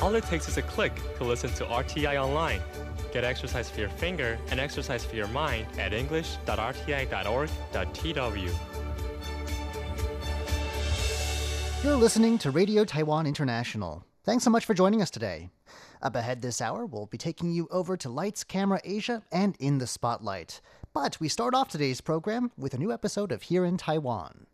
All it takes is a click to listen to RTI online. Get exercise for your finger and exercise for your mind at english.rti.org.tw. You're listening to Radio Taiwan International. Thanks so much for joining us today. Up ahead this hour, we'll be taking you over to Lights Camera Asia and In the Spotlight. But we start off today's program with a new episode of Here in Taiwan.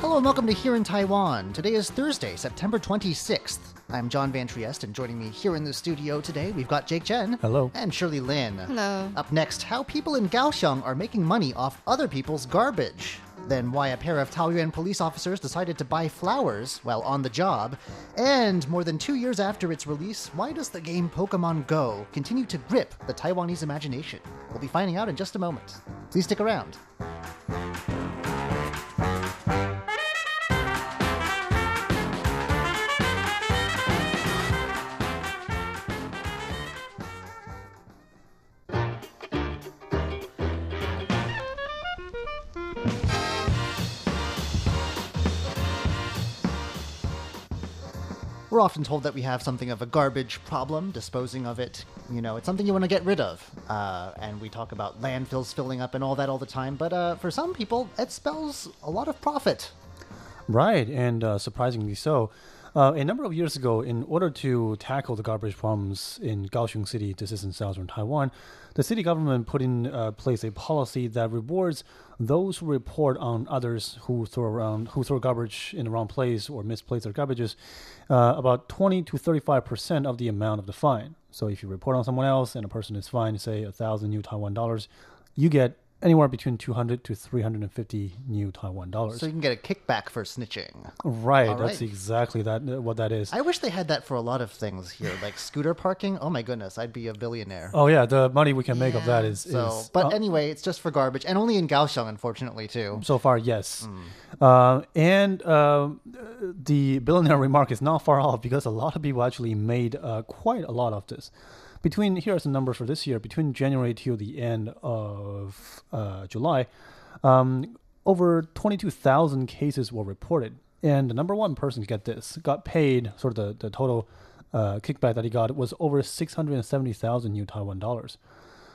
Hello and welcome to Here in Taiwan. Today is Thursday, September 26th. I'm John Van Triest, and joining me here in the studio today, we've got Jake Chen. Hello. And Shirley Lin. Hello. Up next, how people in Kaohsiung are making money off other people's garbage. Then, why a pair of Taoyuan police officers decided to buy flowers while on the job. And more than two years after its release, why does the game Pokemon Go continue to grip the Taiwanese imagination? We'll be finding out in just a moment. Please stick around. We're often told that we have something of a garbage problem, disposing of it. You know, it's something you want to get rid of. Uh, and we talk about landfills filling up and all that all the time. But uh, for some people, it spells a lot of profit. Right, and uh, surprisingly so. Uh, a number of years ago, in order to tackle the garbage problems in Kaohsiung City, this is in southern Taiwan, the city government put in uh, place a policy that rewards those who report on others who throw around who throw garbage in the wrong place or misplace their garbages uh, about 20 to 35 percent of the amount of the fine. So if you report on someone else and a person is fined, say a thousand new Taiwan dollars, you get anywhere between 200 to 350 new Taiwan dollars. So you can get a kickback for snitching. right, All that's right. exactly that uh, what that is. I wish they had that for a lot of things here, like scooter parking. Oh my goodness, I'd be a billionaire. Oh yeah, the money we can make of that is. So, is but uh, anyway, it's just for garbage, and only in Kaohsiung, unfortunately, too. so far yes. Hmm. Uh, and um, the billionaire remark is not far off because a lot of people actually made uh, quite a lot of this. Between here are some numbers for this year. Between January till the end of uh, July, um, over twenty-two thousand cases were reported, and the number one person to get this got paid. Sort of the the total uh, kickback that he got was over six hundred and seventy thousand new Taiwan dollars.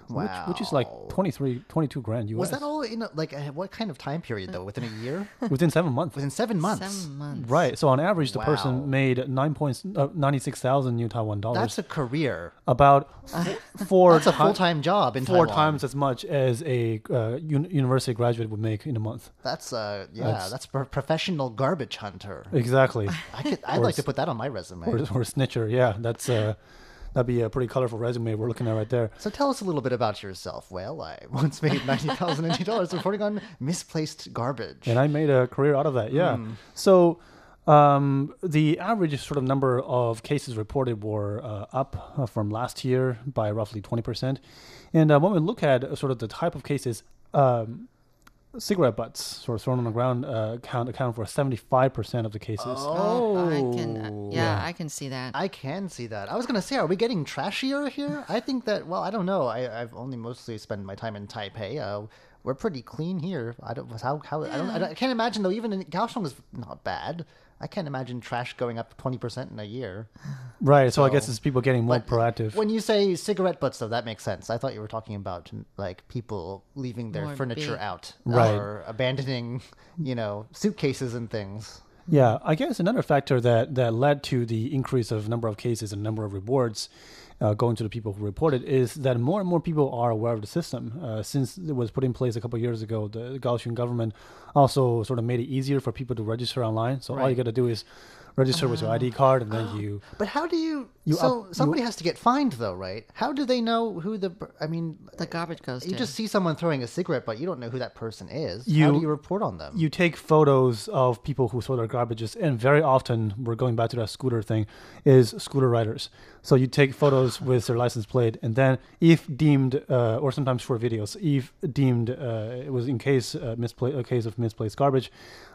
Which, which is like Wow. 23, 22 grand US. Was that all in a, like a, what kind of time period though? Within a year? within seven months? Within seven months? Seven months. Right. So on average, the Wow. person made nine points, uh, ninety-six thousand new Taiwan dollars. That's a career. about four. That's a ti- full time job in Four Taiwan. times as much as a uh, un- university graduate would make in a month. That's uh yeah, That's- that's, pro- professional garbage hunter. Exactly. I could I'd Or like to put that on my resume. or, or snitcher. Yeah, that's uh, that'd be a pretty colorful resume we're looking at right there. so tell us a little bit about yourself. Well, I once made ninety thousand NT dollars reporting on misplaced garbage. And I made a career out of that. Yeah. So. Um, the average sort of number of cases reported were uh, up uh, from last year by roughly 20%. And uh, when we look at uh, sort of the type of cases, um, cigarette butts sort of thrown on the ground uh, account, account for 75% of the cases. Oh, I can. Uh, Oh. yeah, Yeah. I can see that. I can see that. I was gonna say, are we getting trashier here? I think that. Well, I don't know. I, I've only mostly spent my time in Taipei. Uh, we're pretty clean here. I don't how how I don't, I don't I can't imagine though. Even in Kaohsiung is not bad. I can't imagine trash going up twenty percent in a year. Right. So, I guess it's people getting more proactive. When you say cigarette butts, though, that makes sense. I thought you were talking about like people leaving their More furniture big. out Right. or abandoning, you know, suitcases and things. Yeah, I guess another factor that, that led to the increase of number of cases and number of rewards uh, going to the people who reported is that more and more people are aware of the system. Uh, since it was put in place a couple of years ago, the Kaohsiung government also sort of made it easier for people to register online. So all you got to do is register with your ID card, and then you. But how do you? You so up- you- somebody has to get fined, though, right? How do they know who the? I mean, the garbage goes you to. just see someone throwing a cigarette, but you don't know who that person is. how You- do you report on them? You take photos of people who throw their garbages, and very often, we're going back to that scooter thing, is scooter riders. So you take photos with their license plate, and then if deemed, uh, or sometimes for videos, if deemed uh, it was in case uh, mispla- a case of misplaced garbage,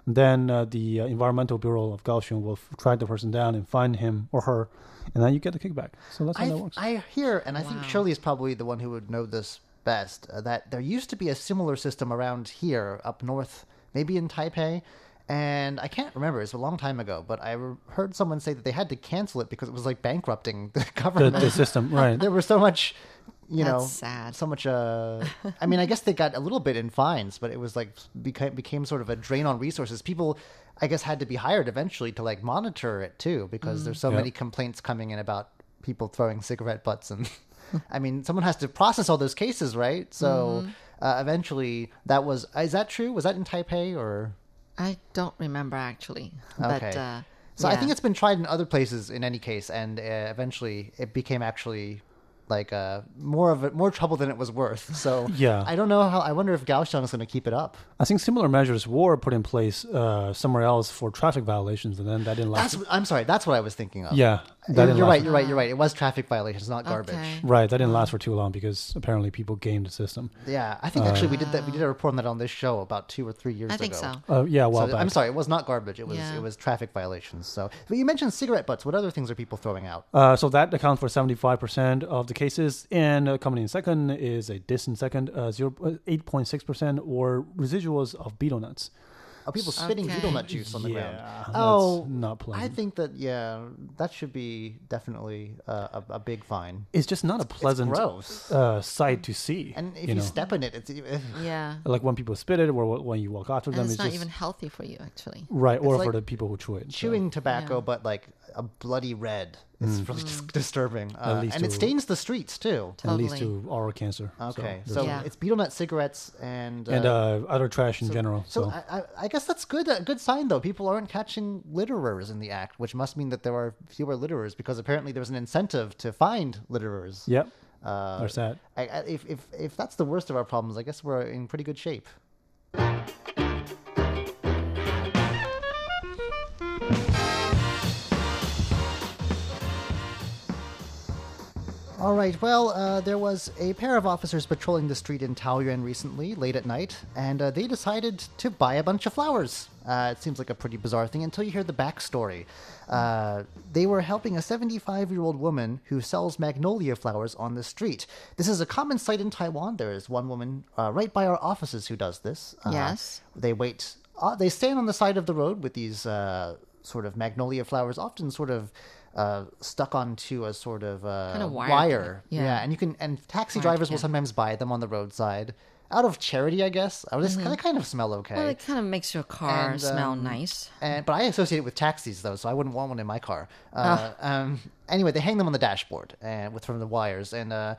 then uh, the uh, Environmental Bureau of Kaohsiung will track the person down and find him or her, and then you get the kickback. So that's how I, that works. I hear, and I think Shirley is probably the one who would know this best, uh, that there used to be a similar system around here up north, maybe in Taipei. And I can't remember, it's a long time ago, but I re- heard someone say that they had to cancel it because it was like bankrupting the the, government. the system, right? there was so much, you know, sad. so much. Uh, I mean, I guess they got a little bit in fines, but it was like became became sort of a drain on resources. People, I guess, had to be hired eventually to like monitor it too, because there's so Yeah. many complaints coming in about people throwing cigarette butts and. I mean, someone has to process all those cases, right? So uh, eventually, that was. Is that true? Was that in Taipei or? I don't remember actually. Okay. But uh, So I think it's been tried in other places in any case, and uh, eventually it became actually like uh, more of a, more trouble than it was worth. So Yeah. I don't know how. I wonder if Kaohsiung is going to keep it up. I think similar measures were put in place uh, somewhere else for traffic violations, and then that didn't last. That's I'm sorry. That's what I was thinking of. yeah, that you're, didn't you're right. You're right. You're right. It was traffic violations, not garbage. Okay. Right, that didn't last for too long because apparently people gamed the system. Yeah, I think actually we did that. We did a report on that on this show about two or three years I ago. think so. Uh, yeah, well, So. I'm sorry, it was not garbage. It was Yeah. it was traffic violations. So, but you mentioned cigarette butts. What other things are people throwing out? Uh, so that accounts for 75% of the cases, and uh, coming in second is a distant second, uh, 0, uh, 8.6%, or residuals of betel nuts. Are people spitting Okay. betel nut juice on the ground? Yeah, that's Oh, not I think that yeah, that should be definitely uh, a, a big fine. It's just not a pleasant gross. uh, sight to see. And if you you, know? step in it, it's even, Yeah. like when people spit it, or when you walk after And them, it's it's, not just even healthy for you actually. right, or it's for the people who chew it. so. chewing tobacco, Yeah. but like a bloody red. It's really dis- disturbing, uh, Mm. least and it stains the streets too. and leads Totally. to oral cancer. Okay, there's so, Yeah. it's betel nut cigarettes and uh, and uh, other trash in general. So So, I, I, I guess that's good. A good sign, though. People aren't catching litterers in the act, which must mean that there are fewer litterers because apparently there's an incentive to find litterers. yep, Uh, there's that. I, I, if, if if that's the worst of our problems, I guess we're in pretty good shape. All right. Well, uh, there was a pair of officers patrolling the street in Taoyuan recently, late at night, and uh, they decided to buy a bunch of flowers. Uh, it seems like a pretty bizarre thing until you hear the backstory. Uh, they were helping a 75 year old woman who sells magnolia flowers on the street. This is a common sight in Taiwan. There is one woman uh, right by our offices who does this. Uh, Yes. They wait. Uh, they stand on the side of the road with these uh, sort of magnolia flowers, often sort of uh, stuck onto a sort of uh, Kind of wire wire. thing. Yeah. and you can and taxi drivers will sometimes buy them on the roadside out of charity, I guess. Oh, this they kind of smell okay. Mm-hmm. Well, it kind of makes your car And, smell um, nice. And but I associate it with taxis though, so I wouldn't want one in my car. Uh, um, anyway, they hang them on the dashboard and with from the wires, and uh,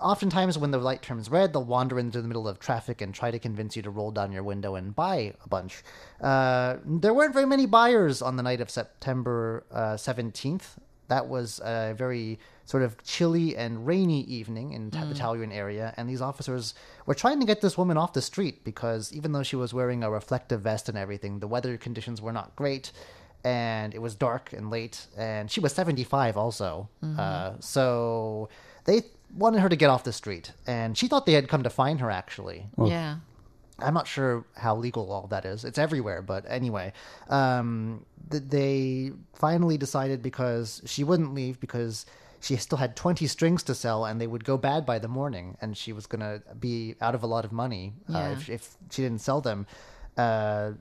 oftentimes when the light turns red, they'll wander into the middle of traffic and try to convince you to roll down your window and buy a bunch. Uh, there weren't very many buyers on the night of September uh, seventeenth. that was a very sort of chilly and rainy evening in Ta- the Taoyuan area, and these officers were trying to get this woman off the street because even though she was wearing a reflective vest and everything, the weather conditions were not great, and it was dark and late, and she was 75 also. Uh, so they wanted her to get off the street, and she thought they had come to find her actually. yeah. I'm not sure how legal all that is. It's everywhere, but anyway, um, th- they finally decided because she wouldn't leave because she still had 20 strings to sell and they would go bad by the morning, and she was gonna be out of a lot of money uh, if, if she didn't sell them. Uh,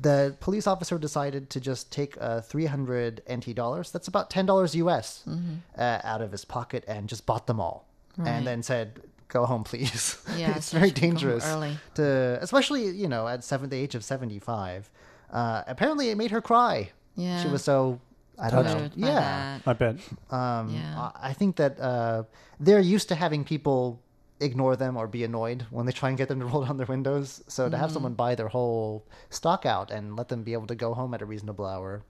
the police officer decided to just take uh, 300 NT dollars. That's about $10 US uh, out of his pocket and just bought them all. Right. And then said, "Go home, please." Yeah, it's so very she could go home dangerous early. to, especially you know, at seven, the age of seventy-five. Uh, apparently, it made her cry. Yeah. she was so. I don't know. Yeah, that. I bet. um, Yeah. I I think that uh, they're used to having people ignore them or be annoyed when they try and get them to roll down their windows. So to Mm-hmm. have someone buy their whole stock out and let them be able to go home at a reasonable hour,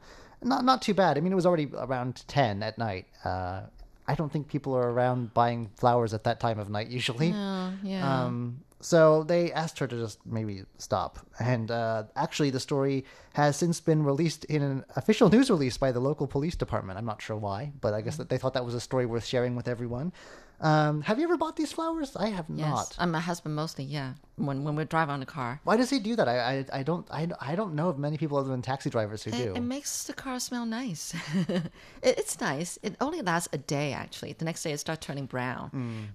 not not too bad. I mean, it was already around ten at night. Uh, I don't think people are around buying flowers at that time of night usually. Oh, yeah. Um, so they asked her to just maybe stop. And uh, actually, the story has since been released in an official news release by the local police department. I'm not sure why, but I guess that they thought that was a story worth sharing with everyone. Um, have you ever bought these flowers? I have Yes. not. And my husband mostly, yeah. When when we drive on the car. Why does he do that? I, I, I don't I, I don't know of many people other than taxi drivers who It, do. it makes the car smell nice. it, it's nice. It only lasts a day actually. The next day it starts turning brown.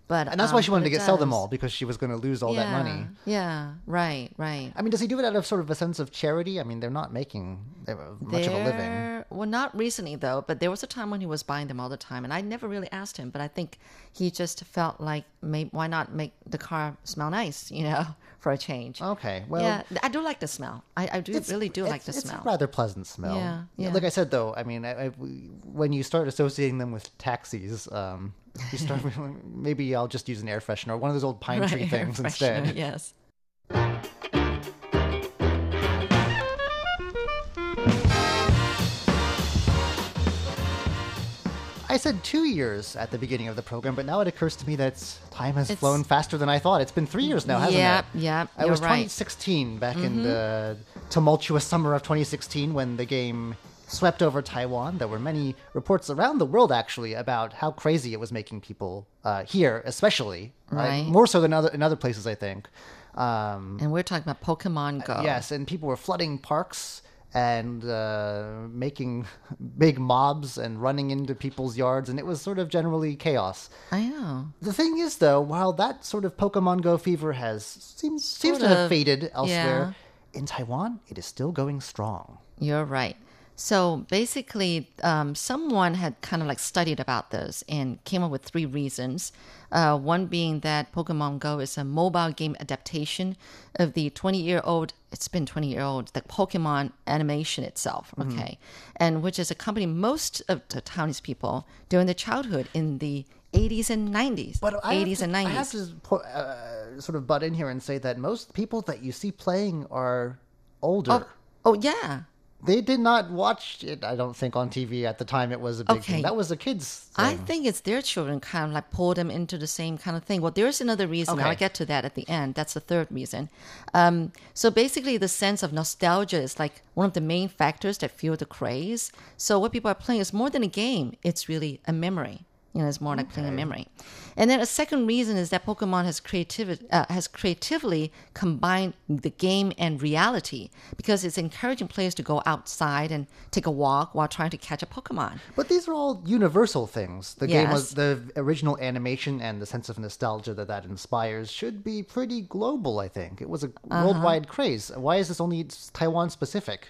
But Mm. and that's why um, she wanted to get sell them all because she was going to lose all yeah, that money. Yeah, right, right. I mean, does he do it out of sort of a sense of charity? I mean, they're not making uh, much of a living. Well, not recently though, but there was a time when he was buying them all the time, and I never really asked him. But I think he just felt like, maybe, why not make the car smell nice, you know, for a change. Okay, well, yeah, I do like the smell. I, I do really do like the it's, smell. It's a rather pleasant smell. Yeah, yeah. Like I said, though, I mean, I, I, when you start associating them with taxis, um, you start maybe I'll just use an air freshener, one of those old pine Right, tree things instead. Yes. I said two years at the beginning of the program, but now it occurs to me that time has It's- flown faster than I thought. It's been three years now, hasn't Yep, it? yep, yeah. It was right. Mm-hmm. 2016, back in the tumultuous summer of 2016, when the game swept over Taiwan. There were many reports around the world, actually, about how crazy it was making people uh, here, especially uh, Right. more so than other in other places, I think. Um, And we're talking about Pokemon Go. Yes, and people were flooding parks and uh, making big mobs and running into people's yards, and it was sort of generally chaos. I know. The thing is, though, while that sort of Pokemon Go fever has seems, seems to have faded elsewhere, in Taiwan, it is still going strong. You're right. So basically, um, someone had kind of like studied about this and came up with three reasons. Uh, one being that Pokemon Go is a mobile game adaptation of the 20 year old, it's been 20 year old, the Pokemon animation itself, okay? And which has accompanied most of the Taiwanese people during their childhood in the 80s and 90s. But I have 80s to- and 90s. I have to uh, sort of butt in here and say that most people that you see playing are older. oh, oh, yeah. They did not watch it, I don't think, on TV at the time it was a big Okay. thing. That was a kid's thing. I think it's their children kind of like pull them into the same kind of thing. Well, there's another reason. Okay. I'll get to that at the end. That's the third reason. Um, so basically, the sense of nostalgia is like one of the main factors that fuel the craze. So what people are playing is more than a game. It's really a memory. You know, it's more like playing a memory. And then a second reason is that Pokemon has creativity uh, has creatively combined the game and reality because it's encouraging players to go outside and take a walk while trying to catch a Pokemon. But these are all universal things. The game was the original animation and the sense of nostalgia that that inspires should be pretty global. I think it was a Uh-huh. worldwide craze. Why is this only Taiwan specific?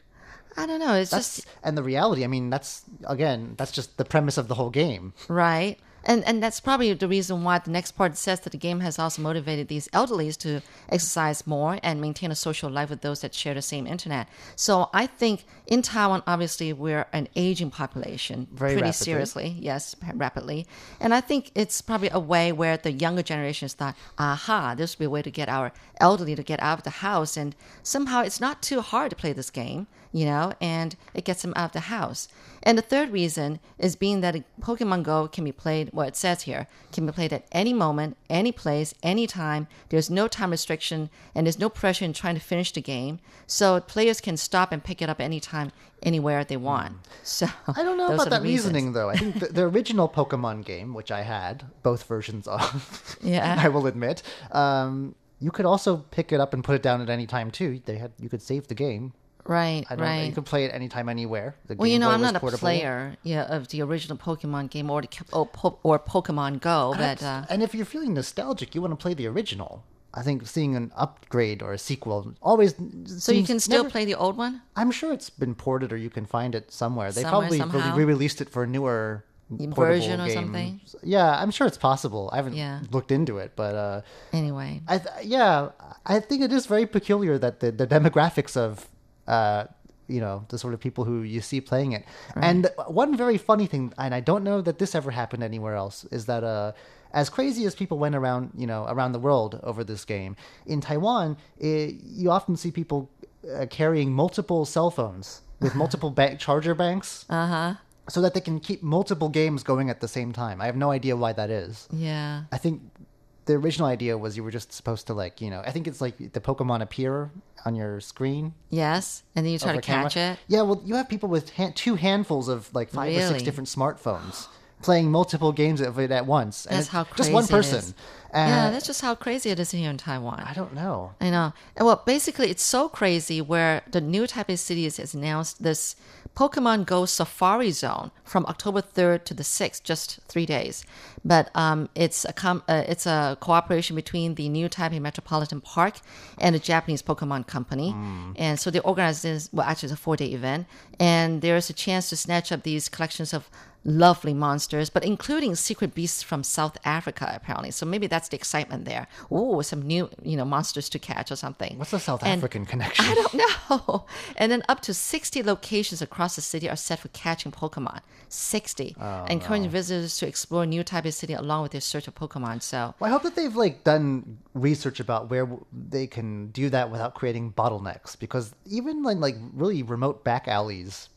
I don't know. It's That's just and the reality. I mean, that's again, that's just the premise of the whole game. right. And and that's probably the reason why the next part says that the game has also motivated these elderlies to exercise more and maintain a social life with those that share the same internet. So I think in Taiwan, obviously, we're an aging population Very pretty rapidly. seriously. Yes, rapidly. And I think it's probably a way where the younger generations thought, aha, this would be a way to get our elderly to get out of the house. And somehow it's not too hard to play this game, you know, and it gets them out of the house. And the third reason is being that Pokemon Go can be played, what it says here, can be played at any moment, any place, any time. There's no time restriction and there's no pressure in trying to finish the game. So players can stop and pick it up anytime, anywhere they want. So I don't know about that reasoning though. I think the, the original Pokemon game, which I had both versions of, Yeah. I will admit, um, you could also pick it up and put it down at any time too. They had you could save the game. Right, I don't. right. You can play it anytime, anywhere. The Well, you know, Boy I'm not a portable. player, yeah, of the original Pokemon game or the, or, po- or Pokemon Go, but uh, and if you're feeling nostalgic, you want to play the original. I think seeing an upgrade or a sequel always. so you can still play the old one. I'm sure it's been ported, or you can find it somewhere. They Somewhere, probably re-released it for a newer version or game. something? Yeah, I'm sure it's possible. I haven't Yeah. looked into it, but uh, Anyway, I th- yeah, I think it is very peculiar that the, the demographics of uh, you know the sort of people who you see playing it. And one very funny thing, and I don't know that this ever happened anywhere else, is that uh, as crazy as people went around you know around the world over this game in Taiwan, it, you often see people uh, carrying multiple cell phones with multiple bank charger banks. Uh huh. So that they can keep multiple games going at the same time. I have no idea why that is. yeah, I think the original idea was you were just supposed to like you know I think it's like the Pokemon appear on your screen. yes, and then you try to catch camera. it. Yeah, well, you have people with hand, two handfuls of like five or six different smartphones playing multiple games of it at once. And That's how just one crazy it person. is. And yeah, that's just how crazy it is here in Taiwan. I don't know. I know. Well, basically, it's so crazy where the new Taipei City has announced this Pokemon Go Safari Zone from October 3rd to the 6th, just three days. But um, it's a com- uh, it's a cooperation between the new Taipei Metropolitan Park and the Japanese Pokemon Company. And so they organized this, well, actually, it's a four day event. And there's a chance to snatch up these collections of lovely monsters, but including secret beasts from South Africa, apparently. So maybe that's the excitement there. Ooh, some new, you know, monsters to catch or something. What's the South And- African connection? I don't know. And then up to 60 locations across the city are set for catching Pokemon. 60. Ah. encouraging visitors to explore new Taipei City along with their search of Pokemon. So, Well, I hope that they've like done research about where they can do that without creating bottlenecks. Because even like really remote back alleys,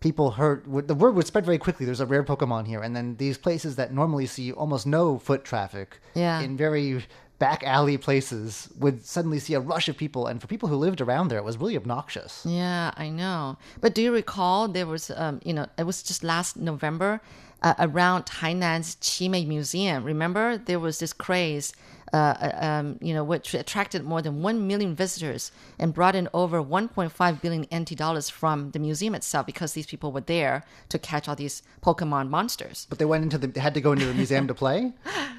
people heard the word would spread very quickly. There's a rare Pokemon here, and then these places that normally see almost no foot traffic, Yeah. in very back alley places, would suddenly see a rush of people. And for people who lived around there, it was really obnoxious. yeah, I know. But do you recall there was, um, you know, it was just last November uh, around Tainan's Chimei Museum. Remember, there was this craze. Uh, uh, um, you know, which attracted more than 1 million visitors and brought in over 1.5 billion NT dollars from the museum itself because these people were there to catch all these Pokemon monsters. But they went into the had to go into the museum to play.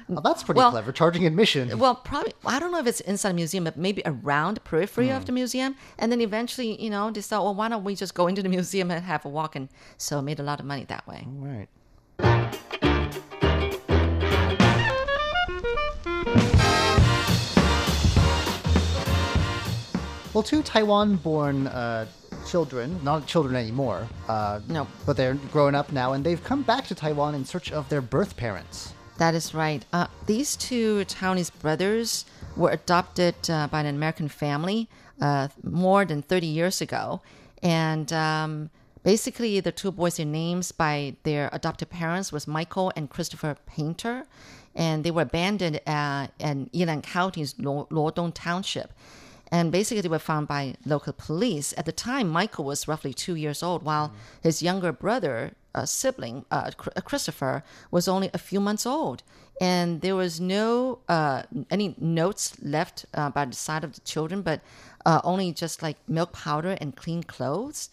Well, that's pretty Well- clever. Charging admission. Well, probably, I don't know if it's inside the museum, but maybe around the periphery of the museum. And then eventually, you know, they thought, well, why don't we just go into the museum and have a walk? And so made a lot of money that way. Right. Well, two Taiwan born uh, children, not children anymore, uh, No. but they're grown up now, and they've come back to Taiwan in search of their birth parents. That is right. Uh, these two Taiwanese brothers were adopted uh, by an American family uh, more than 30 years ago. And um, basically, the two boys, names by their adopted parents was Michael and Christopher Painter. And they were abandoned uh, in Yilan County's Luodong Township. And basically, they were found by local police. At the time, Michael was roughly two years old, while his younger brother, uh, sibling, uh, uh, Christopher, was only a few months old. And there was no uh, any notes left uh, by the side of the children, but uh, only just like milk powder and clean clothes.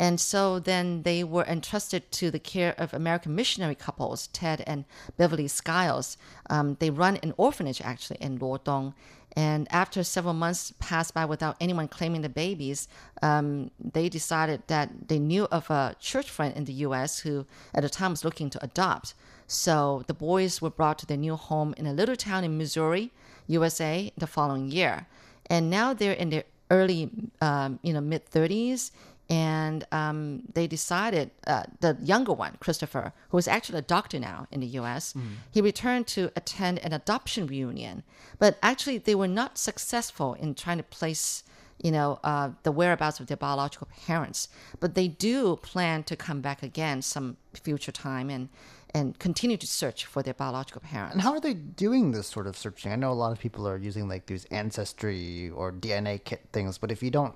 And so then they were entrusted to the care of American missionary couples, Ted and Beverly Skiles. Um, they run an orphanage actually in Luodong. And after several months passed by without anyone claiming the babies, um, they decided that they knew of a church friend in the U.S. who at the time was looking to adopt. So the boys were brought to their new home in a little town in Missouri, USA, the following year. And now they're in their early, um, you know, mid 30s. And um, they decided, uh, the younger one, Christopher, who is actually a doctor now in the US, he returned to attend an adoption reunion. But actually, they were not successful in trying to place you know, uh, the whereabouts of their biological parents. But they do plan to come back again some future time and, and continue to search for their biological parents. And how are they doing this sort of searching? I know a lot of people are using like these ancestry or DNA kit things, but if you don't,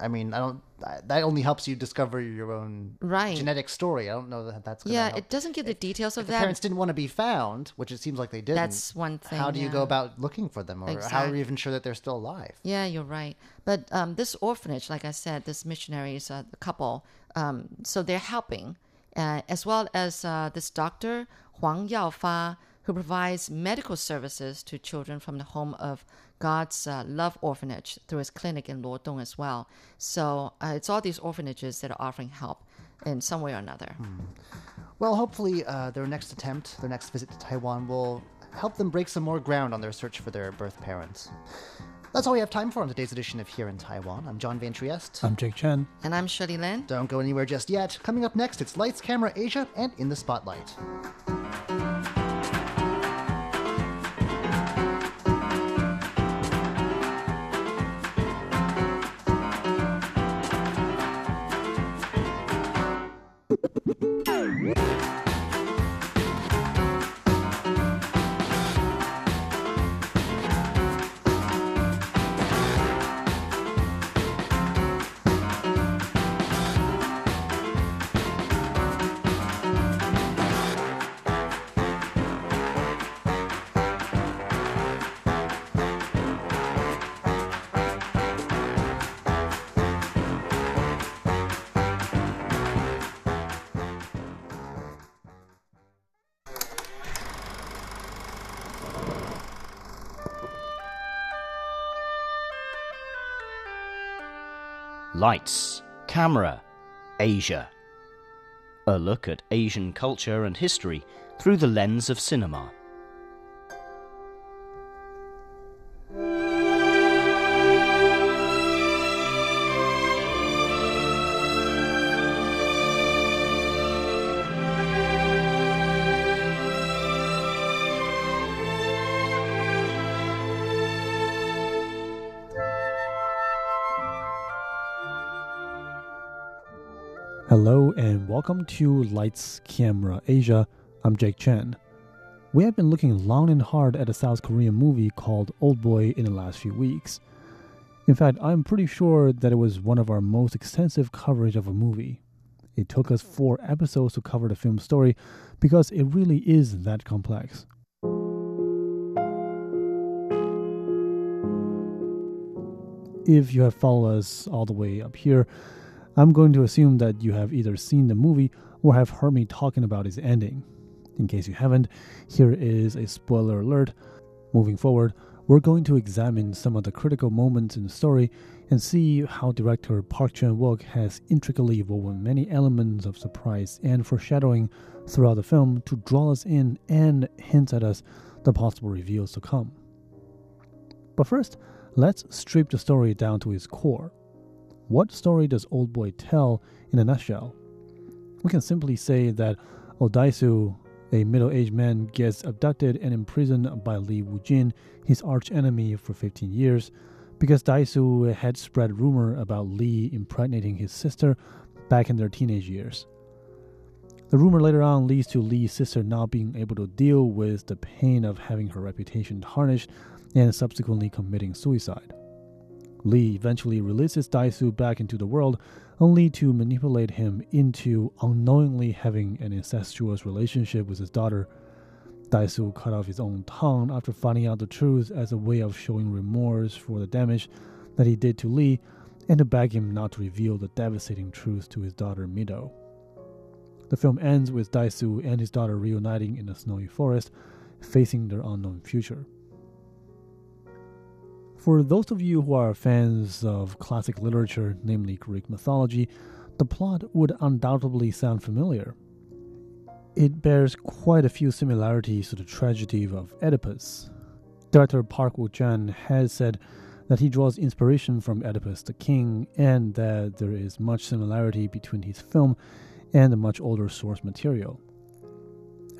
I mean, I don't. That only helps you discover your own Right. genetic story. I don't know that that's gonna yeah, help. it doesn't give the details of if the that. parents didn't want to be found, which it seems like they didn't. That's one thing, How do you go about looking for them, or how are you even sure that they're still alive? Yeah, you're right. But um, this orphanage, like I said, this missionaries, a couple, um, so they're helping, uh, as well as uh, this doctor, Huang Yaofa, who provides medical services to children from the home of God's uh, Love Orphanage through his clinic in Luodong as well. So uh, it's all these orphanages that are offering help in some way or another. Well, hopefully, uh, their next attempt, their next visit to Taiwan, will help them break some more ground on their search for their birth parents. That's all we have time for on today's edition of Here in Taiwan. I'm John Van Trieste. I'm Jake Chen. And I'm Shirley Lin. Don't go anywhere just yet. Coming up next, it's Lights, Camera, Asia, and In the Spotlight. Lights, Camera, Asia. A look at Asian culture and history through the lens of cinema. Welcome to Lights Camera Asia. I'm Jake Chen. We have been looking long and hard at a South Korean movie called Old Boy in the last few weeks. In fact, I'm pretty sure that it was one of our most extensive coverage of a movie. It took us four episodes to cover the film's story because it really is that complex. If you have followed us all the way up here, I'm going to assume that you have either seen the movie or have heard me talking about its ending. In case you haven't, here is a spoiler alert. Moving forward, we're going to examine some of the critical moments in the story and see how director Park Chan-wook has intricately woven many elements of surprise and foreshadowing throughout the film to draw us in and hint at us the possible reveals to come. But first, let's strip the story down to its core. What story does Old Boy tell in a nutshell? We can simply say that Odaisu, a middle aged man, gets abducted and imprisoned by Lee Woo-jin, his arch enemy, for 15 years, because Dae-su had spread rumor about Lee impregnating his sister back in their teenage years. The rumor later on leads to Lee's sister not being able to deal with the pain of having her reputation tarnished and subsequently committing suicide. Lee eventually releases Dae-su back into the world, only to manipulate him into unknowingly having an incestuous relationship with his daughter. Dae-su cut off his own tongue after finding out the truth as a way of showing remorse for the damage that he did to Lee and to beg him not to reveal the devastating truth to his daughter Mido. The film ends with Dae-su and his daughter reuniting in a snowy forest, facing their unknown future. For those of you who are fans of classic literature, namely Greek mythology, the plot would undoubtedly sound familiar. It bears quite a few similarities to the tragedy of Oedipus. Director Park Woo-chan has said that he draws inspiration from Oedipus the King and that there is much similarity between his film and the much older source material.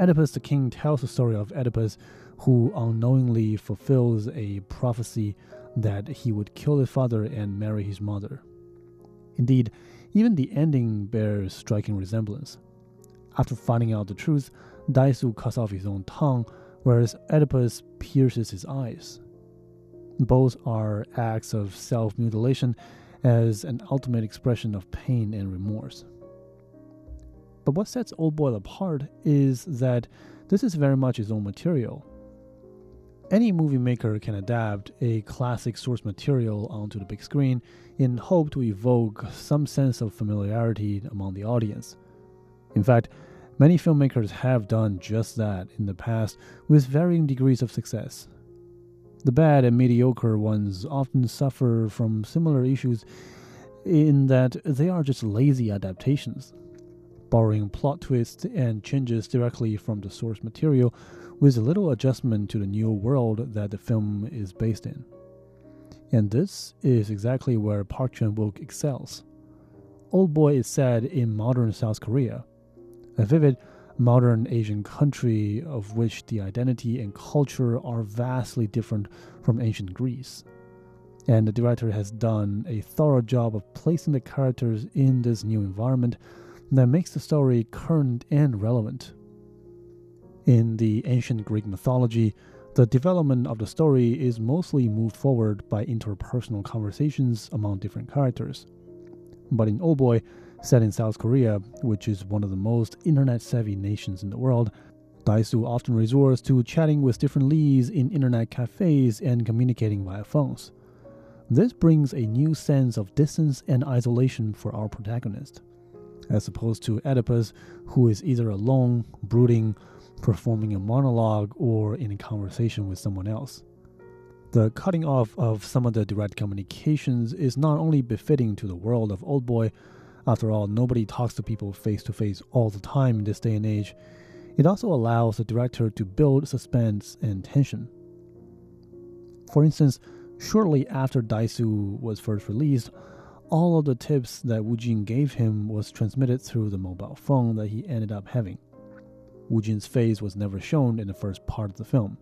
Oedipus the King tells the story of Oedipus who unknowingly fulfills a prophecy that he would kill his father and marry his mother. Indeed, even the ending bears striking resemblance. After finding out the truth, Dae-su cuts off his own tongue, whereas Oedipus pierces his eyes. Both are acts of self mutilation as an ultimate expression of pain and remorse. But what sets Old Boy apart is that this is very much his own material. Any movie maker can adapt a classic source material onto the big screen in hope to evoke some sense of familiarity among the audience. In fact, many filmmakers have done just that in the past with varying degrees of success. The bad and mediocre ones often suffer from similar issues in that they are just lazy adaptations, borrowing plot twists and changes directly from the source material with a little adjustment to the new world that the film is based in. And this is exactly where Park Chan-wook excels. Old Boy is set in modern South Korea, a vivid modern Asian country of which the identity and culture are vastly different from ancient Greece. And the director has done a thorough job of placing the characters in this new environment that makes the story current and relevant in the ancient Greek mythology, the development of the story is mostly moved forward by interpersonal conversations among different characters. But in Old Boy, set in South Korea, which is one of the most internet savvy nations in the world, Dae-su often resorts to chatting with different leads in internet cafes and communicating via phones. This brings a new sense of distance and isolation for our protagonist, as opposed to Oedipus, who is either alone, brooding, performing a monologue or in a conversation with someone else. The cutting off of some of the direct communications is not only befitting to the world of Old Boy, after all, nobody talks to people face to face all the time in this day and age. It also allows the director to build suspense and tension. For instance, shortly after Dae-su was first released, all of the tips that Woo-jin gave him was transmitted through the mobile phone that he ended up having. Woo-jin's face was never shown in the first part of the film.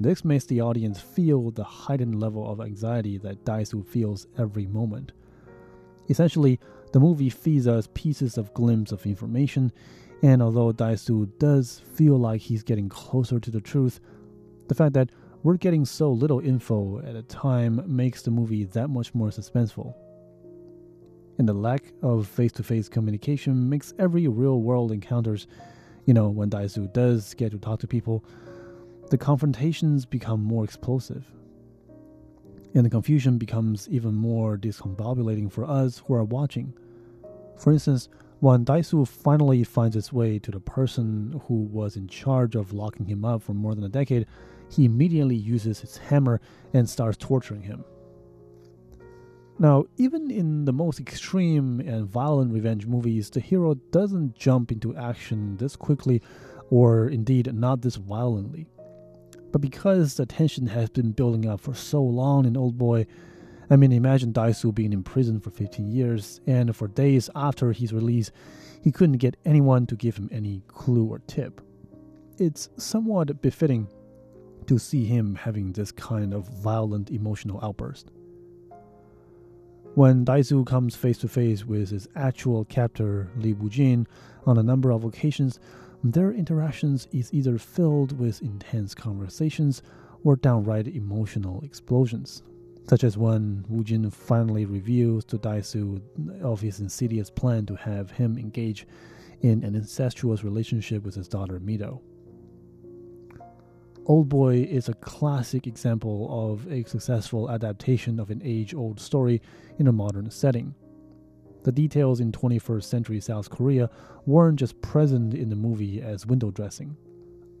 This makes the audience feel the heightened level of anxiety that Dae-su feels every moment. Essentially, the movie feeds us pieces of glimpse of information, and although Dae-su does feel like he's getting closer to the truth, the fact that we're getting so little info at a time makes the movie that much more suspenseful. And the lack of face to face communication makes every real world encounters, you know, when Dae-su does get to talk to people, the confrontations become more explosive. And the confusion becomes even more discombobulating for us who are watching. For instance, when Dae-su finally finds its way to the person who was in charge of locking him up for more than a decade, he immediately uses his hammer and starts torturing him. Now, even in the most extreme and violent revenge movies, the hero doesn't jump into action this quickly or indeed not this violently. But because the tension has been building up for so long in Old Boy, I mean, imagine Dae-su being in prison for 15 years, and for days after his release, he couldn't get anyone to give him any clue or tip. It's somewhat befitting to see him having this kind of violent emotional outburst. When Dae-su comes face to face with his actual captor, Lee Woo-jin, on a number of occasions, their interactions is either filled with intense conversations or downright emotional explosions, such as when Woo-jin finally reveals to Dae-su of his insidious plan to have him engage in an incestuous relationship with his daughter Mido. Old Boy is a classic example of a successful adaptation of an age old story in a modern setting. The details in 21st century South Korea weren't just present in the movie as window dressing.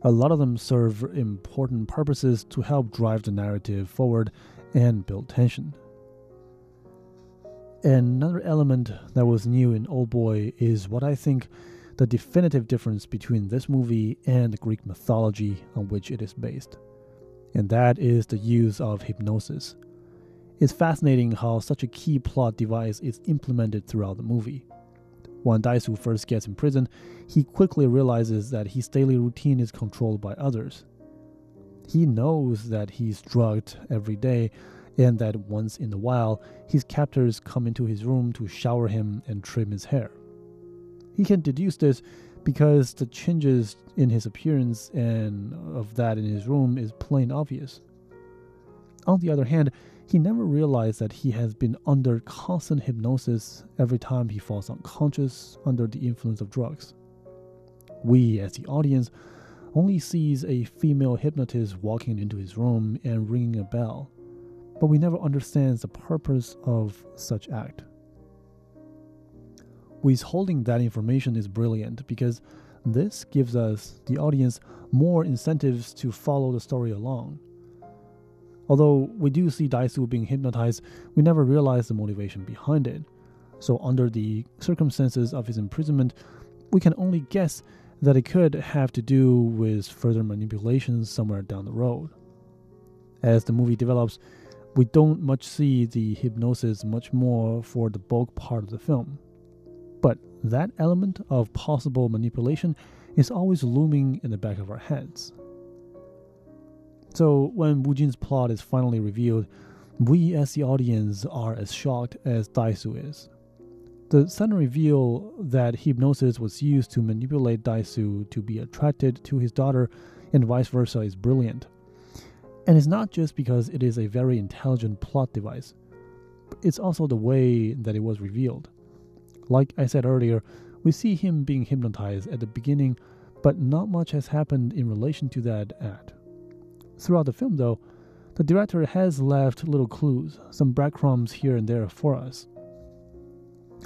A lot of them serve important purposes to help drive the narrative forward and build tension. Another element that was new in Old Boy is what I think the definitive difference between this movie and the Greek mythology on which it is based, and that is the use of hypnosis. It's fascinating how such a key plot device is implemented throughout the movie. When Dae-su first gets in prison, he quickly realizes that his daily routine is controlled by others. He knows that he's drugged every day and that once in a while his captors come into his room to shower him and trim his hair. He can deduce this because the changes in his appearance and of that in his room is plain obvious. On the other hand, he never realized that he has been under constant hypnosis every time he falls unconscious under the influence of drugs. We, as the audience, only sees a female hypnotist walking into his room and ringing a bell, but we never understands the purpose of such act. Withholding that information is brilliant because this gives us, the audience, more incentives to follow the story along. Although we do see Dae-su being hypnotized, we never realize the motivation behind it. So, under the circumstances of his imprisonment, we can only guess that it could have to do with further manipulations somewhere down the road. As the movie develops, we don't much see the hypnosis much more for the bulk part of the film. That element of possible manipulation is always looming in the back of our heads. So when Woo-jin's plot is finally revealed, we as the audience are as shocked as Dae-su is. The sudden reveal that hypnosis was used to manipulate Dae-su to be attracted to his daughter and vice versa is brilliant. And it's not just because it is a very intelligent plot device, it's also the way that it was revealed. Like I said earlier, we see him being hypnotized at the beginning, but not much has happened in relation to that act. Throughout the film, though, the director has left little clues, some breadcrumbs here and there for us.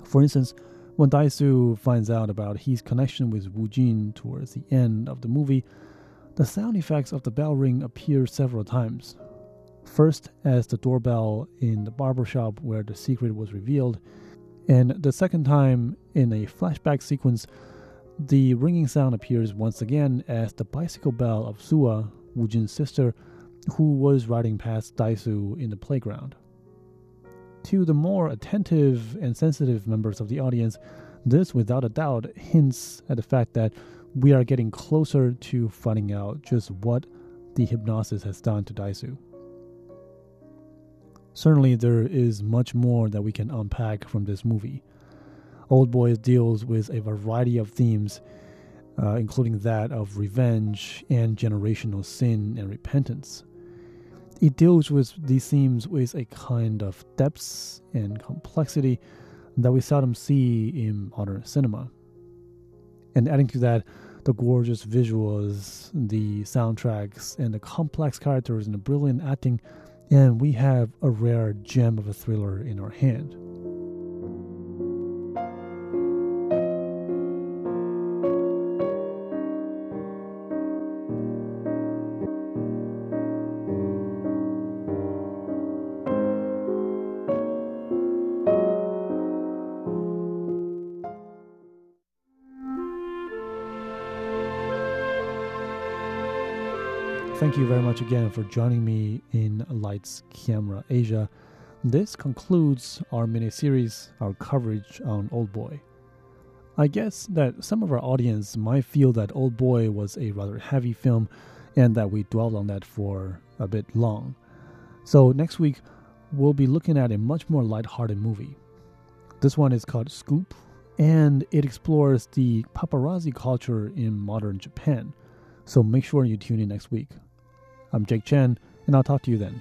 For instance, when Dae-su finds out about his connection with Woo-jin towards the end of the movie, the sound effects of the bell ring appear several times. First, as the doorbell in the barber shop where the secret was revealed, and the second time in a flashback sequence, the ringing sound appears once again as the bicycle bell of Soo-ah, Woo-jin's sister, who was riding past Dae-su in the playground. To the more attentive and sensitive members of the audience, this without a doubt hints at the fact that we are getting closer to finding out just what the hypnosis has done to Dae-su. Certainly, there is much more that we can unpack from this movie. Old Boy deals with a variety of themes, uh, including that of revenge and generational sin and repentance. It deals with these themes with a kind of depth and complexity that we seldom see in modern cinema. And adding to that, the gorgeous visuals, the soundtracks, and the complex characters and the brilliant acting, and we have a rare gem of a thriller in our hand. Thank you very much again for joining me in Lights Camera Asia. This concludes our mini series, our coverage on Old Boy. I guess that some of our audience might feel that Old Boy was a rather heavy film and that we dwelled on that for a bit long. So, next week, we'll be looking at a much more light-hearted movie. This one is called Scoop, and it explores the paparazzi culture in modern Japan. So, make sure you tune in next week. I'm Jake Chen, and I'll talk to you then.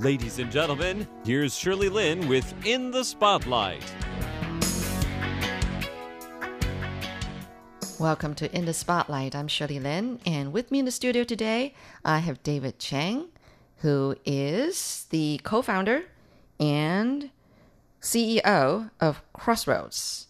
Ladies and gentlemen, here's Shirley Lin with In the Spotlight. Welcome to In the Spotlight. I'm Shirley Lin, and with me in the studio today, I have David Chang, who is the co founder and CEO of Crossroads.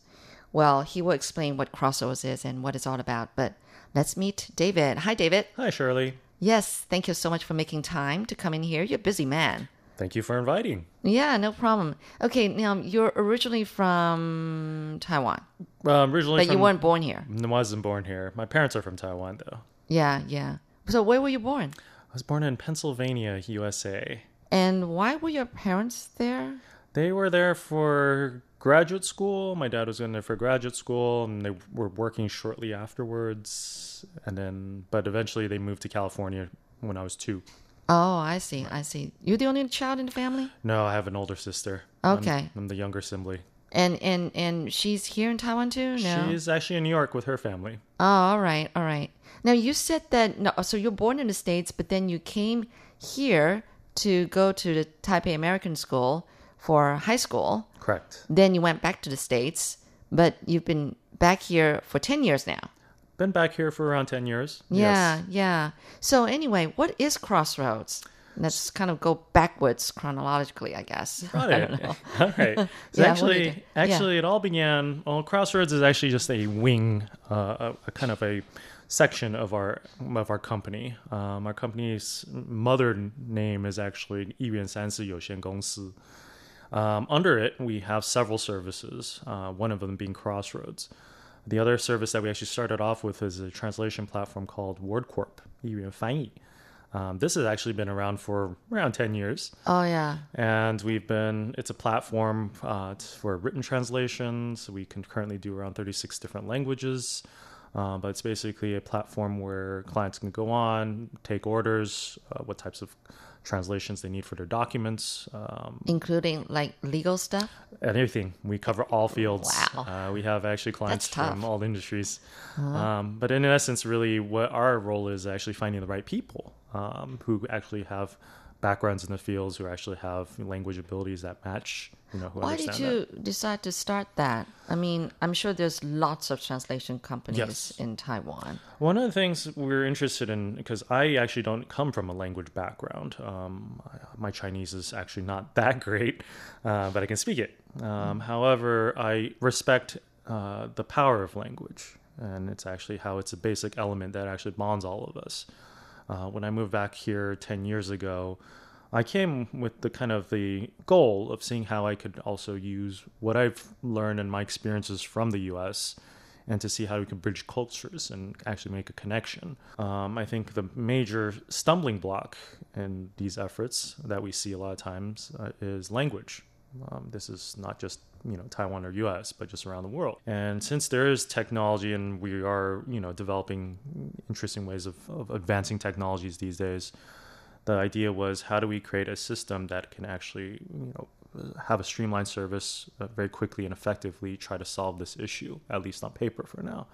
Well, he will explain what Crossroads is and what it's all about, but let's meet David. Hi, David. Hi, Shirley. Yes, thank you so much for making time to come in here. You're a busy man. Thank you for inviting. Yeah, no problem. Okay, now you're originally from Taiwan, Um, originally, but you weren't born here. I wasn't born here. My parents are from Taiwan, though. Yeah, yeah. So where were you born? I was born in Pennsylvania, USA. And why were your parents there? They were there for graduate school. My dad was going there for graduate school, and they were working shortly afterwards. And then, but eventually, they moved to California when I was two. Oh, I see, I see. You're the only child in the family? No, I have an older sister. I'm- Okay. I'm, the younger sibling. And and and she's here in Taiwan too? No. She's actually in New York with her family. Oh, all right, all right. Now you said that no, so you're born in the states, but then you came here to go to the Taipei American School for high school. Correct. Then you went back to the states, but you've been back here for ten years now. Been back here for around 10 years. Yeah, Yes. yeah. So anyway, what is Crossroads? Let's kind of go backwards chronologically, I guess. Got I it. don't know. all right. So Yeah, what do you actually, do? Yeah. actually, it all began. Well, Crossroads is actually just a wing, uh, a, a kind of a section of our of our company. Um, our company's mother name is actually 一元三四有限公司. um, under it, we have several services, uh, one of them being Crossroads. The other service that we actually started off with is a translation platform called WordCorp, um, This has actually been around for around 10 years. Oh, yeah. And we've been, it's a platform uh, for written translations. We can currently do around 36 different languages. Uh, but it's basically a platform where clients can go on, take orders, uh, what types of translations they need for their documents, um, Including like legal stuff. and everything. We cover all fields. Wow. Uh, we have actually clients. Uh-huh. from all industries. Um, but in essence, really, what our role is actually finding the right people um, who actually have backgrounds in the fields, who actually have language abilities that match. You know, who Why did you decide to start that? I mean, I'm sure there's lots of translation companies Yes. in Taiwan. One of the things we're interested in, because I actually don't come from a language background. Um, my Chinese is actually not that great, uh, but I can speak it. Um, however, I respect uh, the power of language, and it's actually how it's a basic element that actually bonds all of us. Uh, when I moved back here 10 years ago, I came with the kind of the goal of seeing how I could also use what I've learned and my experiences from the US and to see how we can bridge cultures and actually make a connection. Um, I think the major stumbling block in these efforts that we see a lot of times uh, is language. Um, this is not just you know Taiwan or U.S., but just around the world. And since there is technology, and we are you know developing interesting ways of, of advancing technologies these days, the idea was how do we create a system that can actually you know have a streamlined service uh, very quickly and effectively try to solve this issue at least on paper for now.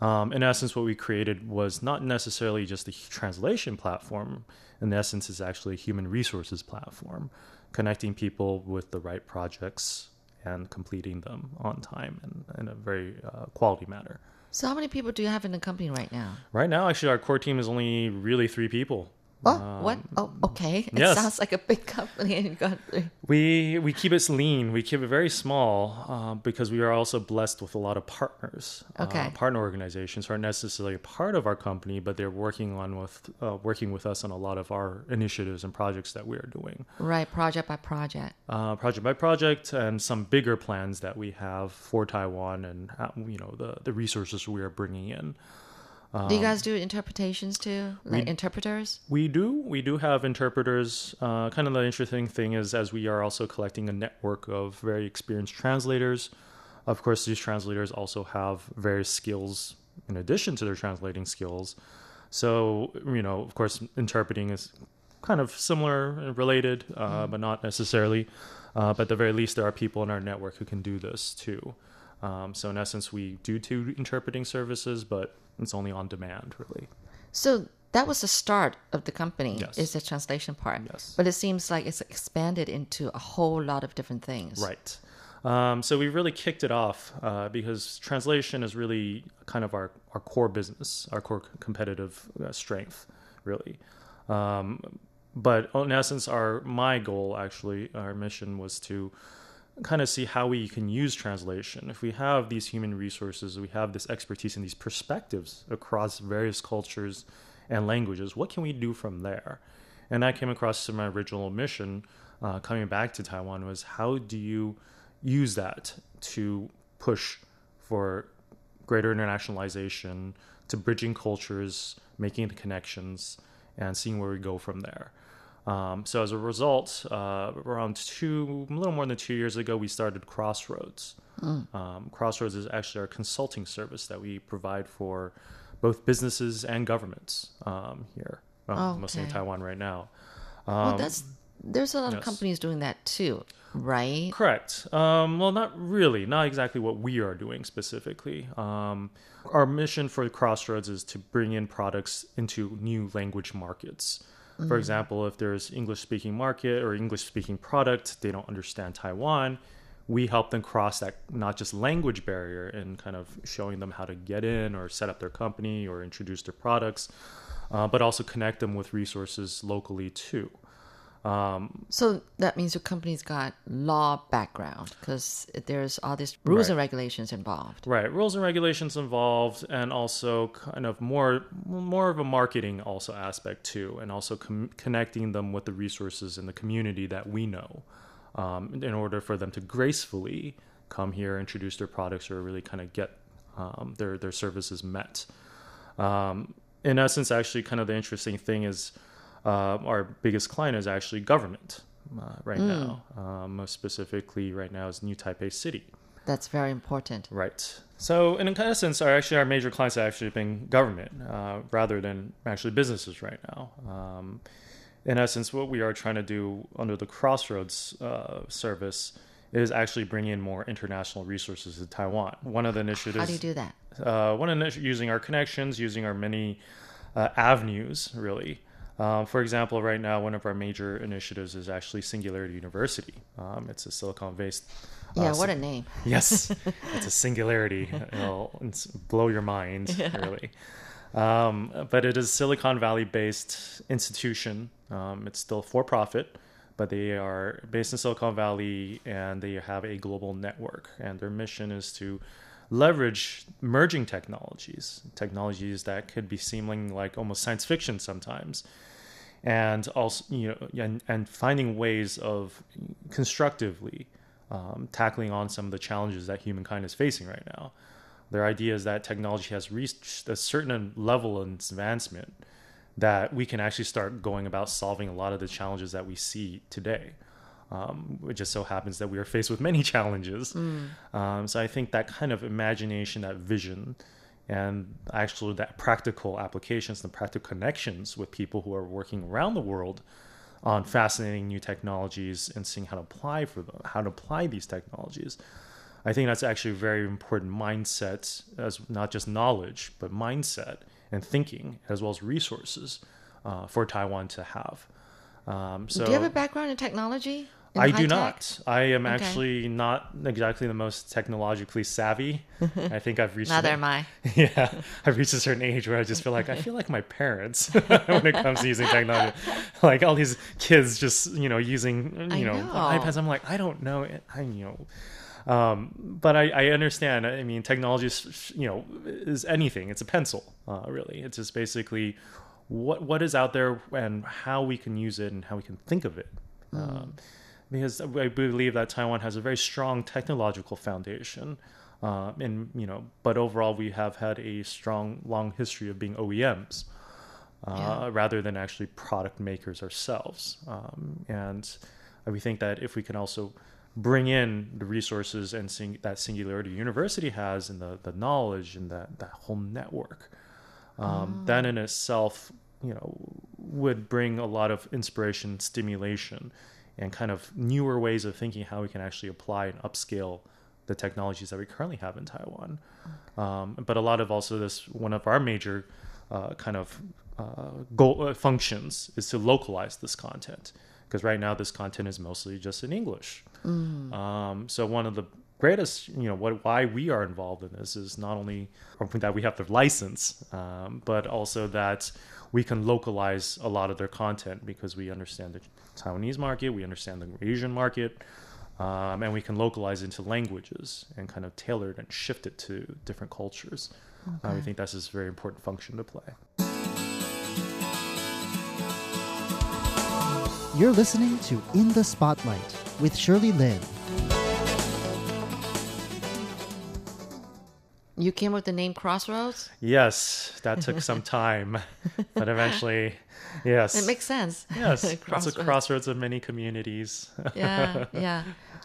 Um, in essence what we created was not necessarily just a translation platform. In essence it's actually a human resources platform connecting people with the right projects and completing them on time and in a very uh, quality manner So, how many people do you have in the company right now? right now actually our core team is only really three people Oh, what? Oh, okay. It yes. sounds like a big company, and you got three. We we keep it lean. We keep it very small uh, because we are also blessed with a lot of partners. Okay. Uh, partner organizations who aren't necessarily a part of our company, but they're working on with uh, working with us on a lot of our initiatives and projects that we are doing, right project by project. uh, project by project, and some bigger plans that we have for Taiwan and you know the the resources we are bringing in. Do you guys do interpretations too, like interpreters? We do. We do have interpreters. Uh, kind of the interesting thing is, as we are also collecting a network of very experienced translators, of course, these translators also have various skills in addition to their translating skills. So, you know, of course, interpreting is kind of similar and related, uh, but not necessarily. Uh, but at the very least, there are people in our network who can do this too. Um, so, in essence, we do two interpreting services, but it's only on demand, really. So that was the start of the company. Yes. Is the translation part. Yes. But it seems like it's expanded into a whole lot of different things. Right. Um, so we really kicked it off uh, because translation is really kind of our, our core business, our core competitive uh, strength, really. Um, but in essence, our my goal actually, our mission was to kind of see how we can use translation. If we have these human resources, we have this expertise and these perspectives across various cultures and languages, what can we do from there? And I came across to my original mission uh, coming back to Taiwan was how do you use that to push for greater internationalization, to bridging cultures, making the connections, and seeing where we go from there. Um, so as a result, uh, around two, a little more than two years ago, we started Crossroads. Um, Crossroads is actually our consulting service that we provide for both businesses and governments um, here, um, Oh, mostly in. Taiwan right now. Well, that's there's a lot of yes. companies doing that too, right? Correct. Um, well, not really. Not exactly what we are doing specifically. Um, our mission for Crossroads is to bring in products into new language markets. For example, if there's English speaking market or English speaking product, they don't understand Taiwan. We help them cross that not just language barrier and kind of showing them how to get in or set up their company or introduce their products, uh, but also connect them with resources locally too. So that means your company's got law background because there's all these rules and regulations involved. Right, rules and regulations involved, and also kind of more more of a marketing also aspect too, and also com- connecting them with the resources in the community that we know, um, in order for them to gracefully come here, introduce their products, or really kind of get um, their their services met. Um, in essence, actually, kind of the interesting thing is uh, our biggest client is actually government uh, right now. Um, most specifically, right now is New Taipei City. That's very important. Right. So, in essence, our actually our major clients have actually been government uh, rather than actually businesses right now. Um, in essence, what we are trying to do under the Crossroads uh, service is actually bring in more international resources to Taiwan. One of the initiatives. How do you do that? Uh, one initi- using our connections, using our many uh, avenues, really. Um, for example, right now, one of our major initiatives is actually Singularity University. Um, it's a silicon-based. uh, Yeah, what a name. Yes, it's a singularity. It'll blow your mind, really. Um, but it is a Silicon Valley based institution. Um, it's still for profit, but they are based in Silicon Valley and they have a global network. And their mission is to leverage merging technologies, technologies that could be seeming like almost science fiction sometimes, and also you know and, and finding ways of constructively um, tackling on some of the challenges that humankind is facing right now. Their idea is that technology has reached a certain level of advancement that we can actually start going about solving a lot of the challenges that we see today. Um, it just so happens that we are faced with many challenges. Um, so I think that kind of imagination, that vision, and actually that practical applications and practical connections with people who are working around the world on fascinating new technologies and seeing how to apply for them, how to apply these technologies. I think that's actually a very important mindset, as not just knowledge, but mindset and thinking, as well as resources uh, for Taiwan to have. Um, so do you have a background in technology? In I do tech? not. I am Okay. actually not exactly the most technologically savvy. I think I've reached. Neither a- am I. yeah, I've reached a certain age where I just feel like I feel like my parents when it comes to using technology. Like all these kids just you know using you know, know. iPads. I'm like I don't know. I you know. Um, but I, I understand. I mean, technology is, you know, is anything. It's a pencil, uh, really. It's just basically what what is out there and how we can use it and how we can think of it. Um, because I believe that Taiwan has a very strong technological foundation, uh, and you know, but overall we have had a strong, long history of being OEMs. Uh, Yeah. rather than actually product makers ourselves. Um, and we think that if we can also bring in the resources and sing, that Singularity University has and the, the knowledge and that, that whole network, um, that in itself, you know, would bring a lot of inspiration, stimulation, and kind of newer ways of thinking how we can actually apply and upscale the technologies that we currently have in Taiwan. Um, but a lot of also this one of our major uh, kind of uh, goal uh, functions is to localize this content because right now this content is mostly just in English. Um, so one of the greatest, you know, what why we are involved in this is not only that we have the license, um, but also that we can localize a lot of their content because we understand the Taiwanese market, we understand the Asian market, um, and we can localize into languages and kind of tailor it and shift it to different cultures. Uh, we think that's a very important function to play. You're listening to In the Spotlight with Shirley Lin. You came up with the name Crossroads? Yes, that took some time, but eventually, yes. It makes sense. Yes, it's a Crossroads. of many communities. yeah, yeah.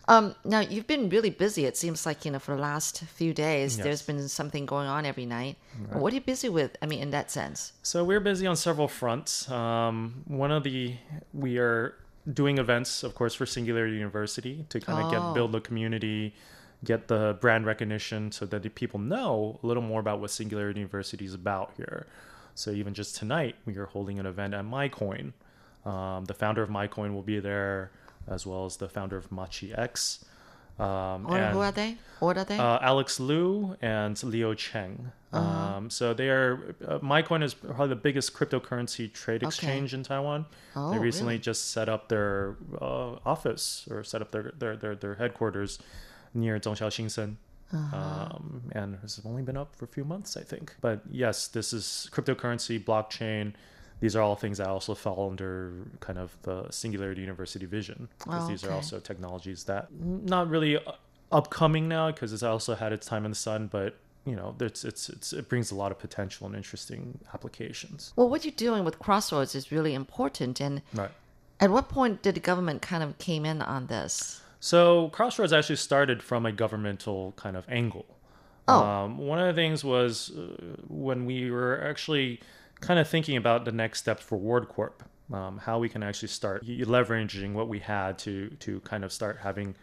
Um, now you've been really busy. It seems like you know for the last few days, there's Yes. been something going on every night. What are you busy with? I mean, in that sense. So we're busy on several fronts. Um, one of the we are doing events, of course, for Singularity University to kind of Oh. get build the community, get the brand recognition, so that the people know a little more about what Singularity University is about here. So even just tonight, we are holding an event at MaiCoin. Um, the founder of MaiCoin will be there, as well as the founder of Machi X. Um, Or and- who are they? What are they? uh, Alex Liu and Leo Cheng. Uh-huh. Um, so they are. Uh, MaiCoin is probably the biggest cryptocurrency trade exchange in Taiwan. Oh, they recently really? just set up their uh, office or set up their their their, their headquarters near Zhongxiao Xinsheng. Uh-huh. Um, and it's only been up for a few months, I think. But yes, this is cryptocurrency, blockchain. These are all things that also fall under kind of the Singularity University vision because Oh, these are also technologies that not really uh, upcoming now because it's also had its time in the sun, but you know, it's, it's, it's, it brings a lot of potential and interesting applications. Well, what you're doing with Crossroads is really important. And Right. at what point did the government kind of came in on this? So Crossroads actually started from a governmental kind of angle. Oh. Um, one of the things was uh, when we were actually kind of thinking about the next steps for WordCorp, um, how we can actually start leveraging what we had to to kind of start having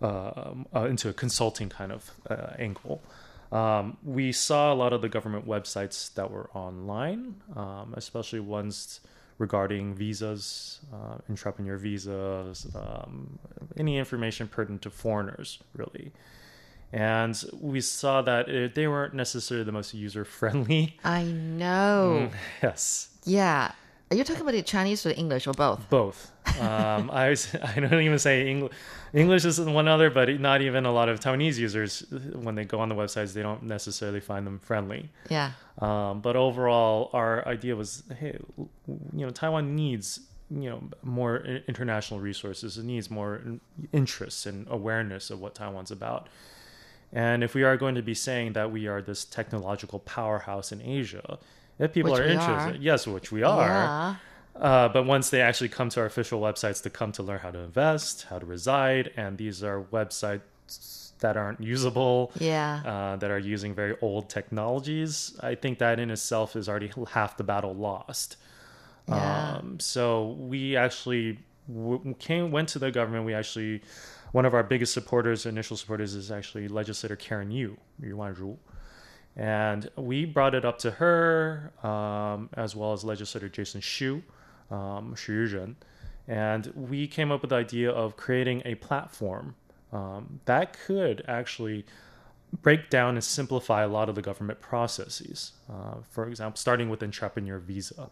uh, uh, into a consulting kind of uh, angle. Um, we saw a lot of the government websites that were online, um, especially ones regarding visas, uh, entrepreneur visas, um, any information pertinent to foreigners, really. And we saw that it, they weren't necessarily the most user friendly. I know. yes, Yeah. Are you talking about the Chinese or the English or both? both. Um, I was, I don't even say English. English is one other, but not even a lot of Taiwanese users when they go on the websites, they don't necessarily find them friendly. Yeah. Um, but overall, our idea was, hey, you know, Taiwan needs you know more international resources. It needs more in- interest and awareness of what Taiwan's about. And if we are going to be saying that we are this technological powerhouse in Asia, if people Which are interested, are. yes, which we are. Yeah. Uh, but once they actually come to our official websites to come to learn how to invest, how to reside, and these are websites that aren't usable, Yeah. uh, that are using very old technologies, I think that in itself is already half the battle lost. Yeah. Um, so we actually w- came went to the government. We actually one of our biggest supporters, initial supporters, is actually legislator Karen Yu, Yu Wanzhu. And we brought it up to her, um, as well as legislator Jason Hsu, um, Xu Yuzhen. And we came up with the idea of creating a platform um, that could actually break down and simplify a lot of the government processes. Uh, for example, starting with entrepreneur visa.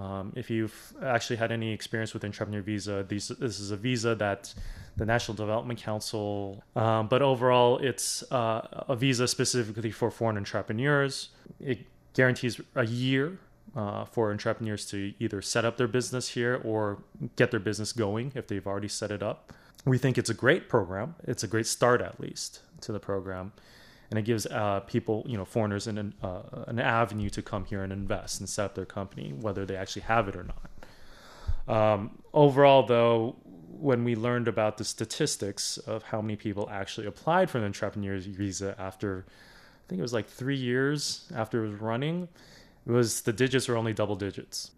Um, if you've actually had any experience with entrepreneur visa, these, this is a visa that the National Development Council, um, but overall, it's uh, a visa specifically for foreign entrepreneurs. It guarantees a year uh, for entrepreneurs to either set up their business here or get their business going if they've already set it up. We think it's a great program. It's a great start, at least, to the program and it gives uh, people, you know, foreigners an uh, an avenue to come here and invest and set up their company, whether they actually have it or not. Um, overall, though, when we learned about the statistics of how many people actually applied for an entrepreneur's visa after, I think it was like three years after it was running, it was the digits were only double digits.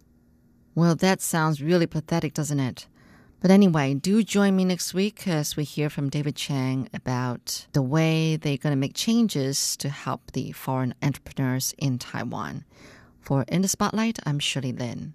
Well, that sounds really pathetic, doesn't it? But anyway, do join me next week as we hear from David Chang about the way they're going to make changes to help the foreign entrepreneurs in Taiwan. For In the Spotlight, I'm Shirley Lin.